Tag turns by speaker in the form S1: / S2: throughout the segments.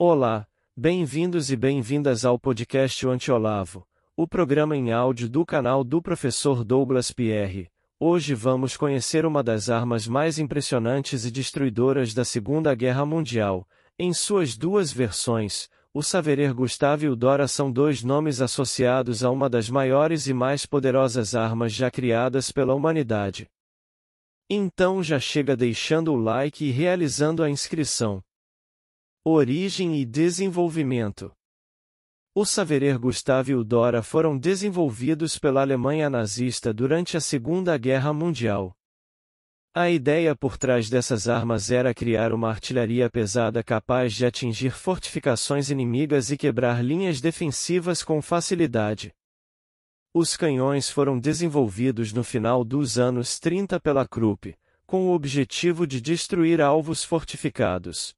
S1: Olá, bem-vindos e bem-vindas ao podcast Antiolavo, o programa em áudio do canal do professor Douglas Pierre. Hoje vamos conhecer uma das armas mais impressionantes e destruidoras da Segunda Guerra Mundial. Em suas duas versões, o Saverer Gustave e o Dora são dois nomes associados a uma das maiores e mais poderosas armas já criadas pela humanidade. Então já chega deixando o like e realizando a inscrição. Origem e desenvolvimento. O Saverer Gustave e o Dora foram desenvolvidos pela Alemanha nazista durante a Segunda Guerra Mundial. A ideia por trás dessas armas era criar uma artilharia pesada capaz de atingir fortificações inimigas e quebrar linhas defensivas com facilidade. Os canhões foram desenvolvidos no final dos anos 30 pela Krupp, com o objetivo de destruir alvos fortificados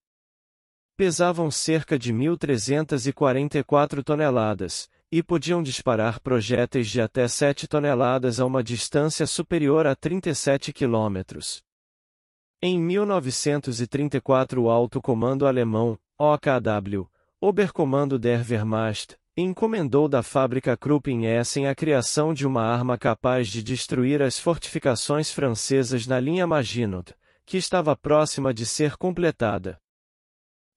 S1: pesavam cerca de 1.344 toneladas, e podiam disparar projéteis de até 7 toneladas a uma distância superior a 37 quilômetros. Em 1934 o Alto Comando Alemão, OKW, Oberkommando der Wehrmacht, encomendou da fábrica Krupp em Essen a criação de uma arma capaz de destruir as fortificações francesas na linha Maginot, que estava próxima de ser completada.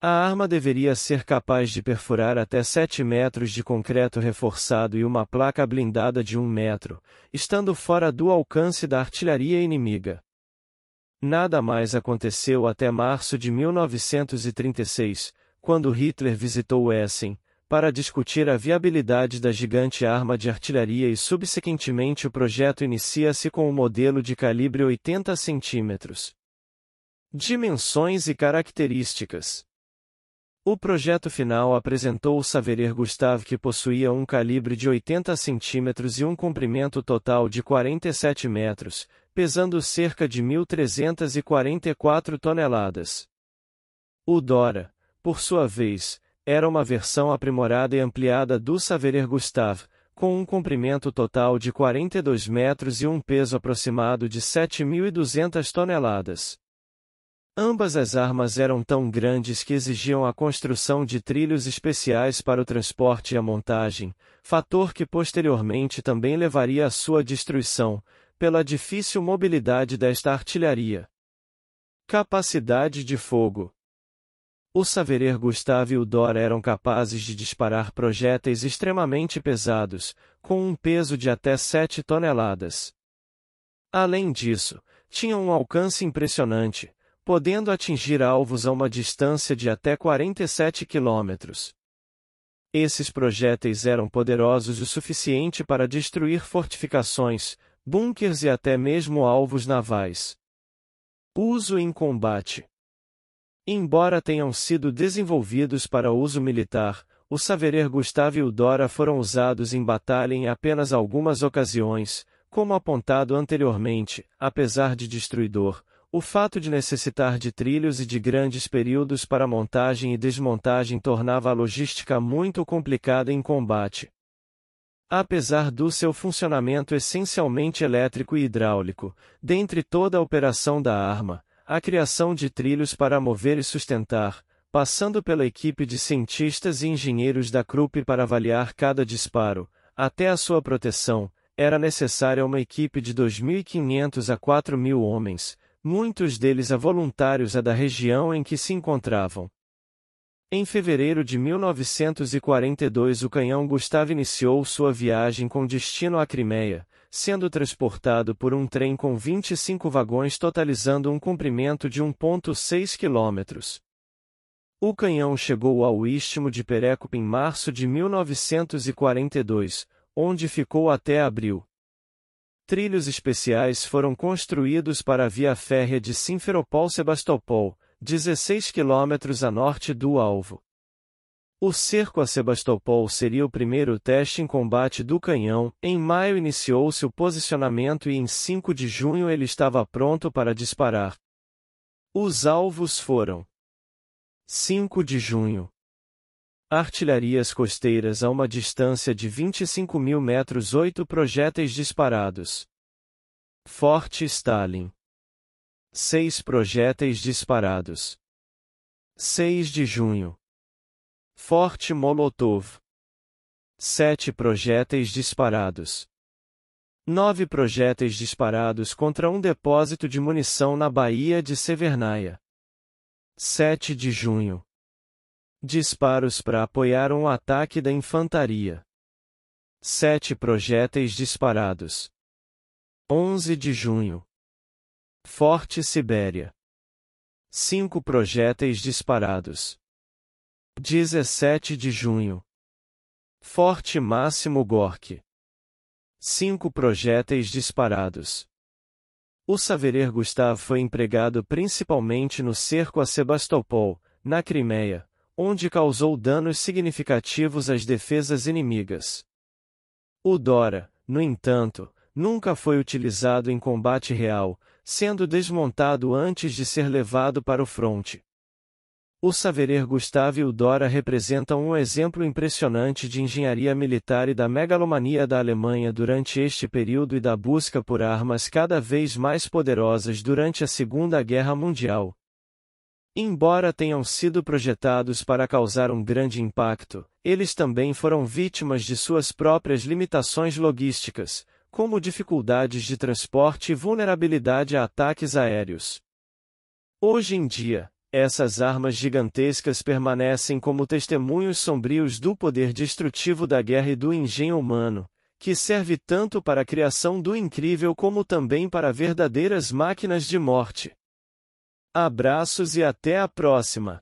S1: A arma deveria ser capaz de perfurar até 7 metros de concreto reforçado e uma placa blindada de 1 metro, estando fora do alcance da artilharia inimiga. Nada mais aconteceu até março de 1936, quando Hitler visitou Essen, para discutir a viabilidade da gigante arma de artilharia e subsequentemente o projeto inicia-se com o um modelo de calibre 80 cm. Dimensões e características o projeto final apresentou o Saverer Gustave que possuía um calibre de 80 cm e um comprimento total de 47 metros, pesando cerca de 1.344 toneladas. O Dora, por sua vez, era uma versão aprimorada e ampliada do Saverer Gustave, com um comprimento total de 42 metros e um peso aproximado de 7.200 toneladas. Ambas as armas eram tão grandes que exigiam a construção de trilhos especiais para o transporte e a montagem, fator que posteriormente também levaria à sua destruição, pela difícil mobilidade desta artilharia. Capacidade de fogo. O Saverer Gustave e o Dor eram capazes de disparar projéteis extremamente pesados, com um peso de até 7 toneladas. Além disso, tinham um alcance impressionante, podendo atingir alvos a uma distância de até 47 quilômetros. Esses projéteis eram poderosos o suficiente para destruir fortificações, bunkers e até mesmo alvos navais. Uso em combate. Embora tenham sido desenvolvidos para uso militar, o Saverer Gustave e o Dora foram usados em batalha em apenas algumas ocasiões, como apontado anteriormente, apesar de destruidor, o fato de necessitar de trilhos e de grandes períodos para montagem e desmontagem tornava a logística muito complicada em combate. Apesar do seu funcionamento essencialmente elétrico e hidráulico, dentre toda a operação da arma, a criação de trilhos para mover e sustentar, passando pela equipe de cientistas e engenheiros da Krupp para avaliar cada disparo, até a sua proteção, era necessária uma equipe de 2.500 a 4.000 homens, muitos deles a voluntários a da região em que se encontravam. Em fevereiro de 1942 o canhão Gustave iniciou sua viagem com destino à Crimeia, sendo transportado por um trem com 25 vagões totalizando um comprimento de 1,6 quilômetros. O canhão chegou ao istmo de Perekop em março de 1942, onde ficou até abril. Trilhos especiais foram construídos para a via férrea de Simferopol-Sebastopol, 16 quilômetros a norte do alvo. O cerco a Sebastopol seria o primeiro teste em combate do canhão. Em maio iniciou-se o posicionamento e em 5 de junho ele estava pronto para disparar. Os alvos foram 5 de junho. Artilharias costeiras a uma distância de 25 mil metros 8 projéteis disparados. Forte Stalin. 6 projéteis disparados. 6 de junho. Forte Molotov. 7 projéteis disparados. 9 projéteis disparados contra um depósito de munição na Baía de Severnaia. 7 de junho. Disparos para apoiar um ataque da infantaria. 7 projéteis disparados. 11 de junho. Forte Sibéria. 5 projéteis disparados. 17 de junho. Forte Máximo Gork. Cinco projéteis disparados. O Saverer Gustav foi empregado principalmente no cerco a Sebastopol, na Crimeia, onde causou danos significativos às defesas inimigas. O Dora, no entanto, nunca foi utilizado em combate real, sendo desmontado antes de ser levado para o fronte. O Saverer Gustave e o Dora representam um exemplo impressionante de engenharia militar e da megalomania da Alemanha durante este período e da busca por armas cada vez mais poderosas durante a Segunda Guerra Mundial. Embora tenham sido projetados para causar um grande impacto, eles também foram vítimas de suas próprias limitações logísticas, como dificuldades de transporte e vulnerabilidade a ataques aéreos. Hoje em dia, essas armas gigantescas permanecem como testemunhos sombrios do poder destrutivo da guerra e do engenho humano, que serve tanto para a criação do incrível como também para verdadeiras máquinas de morte. Abraços e até a próxima!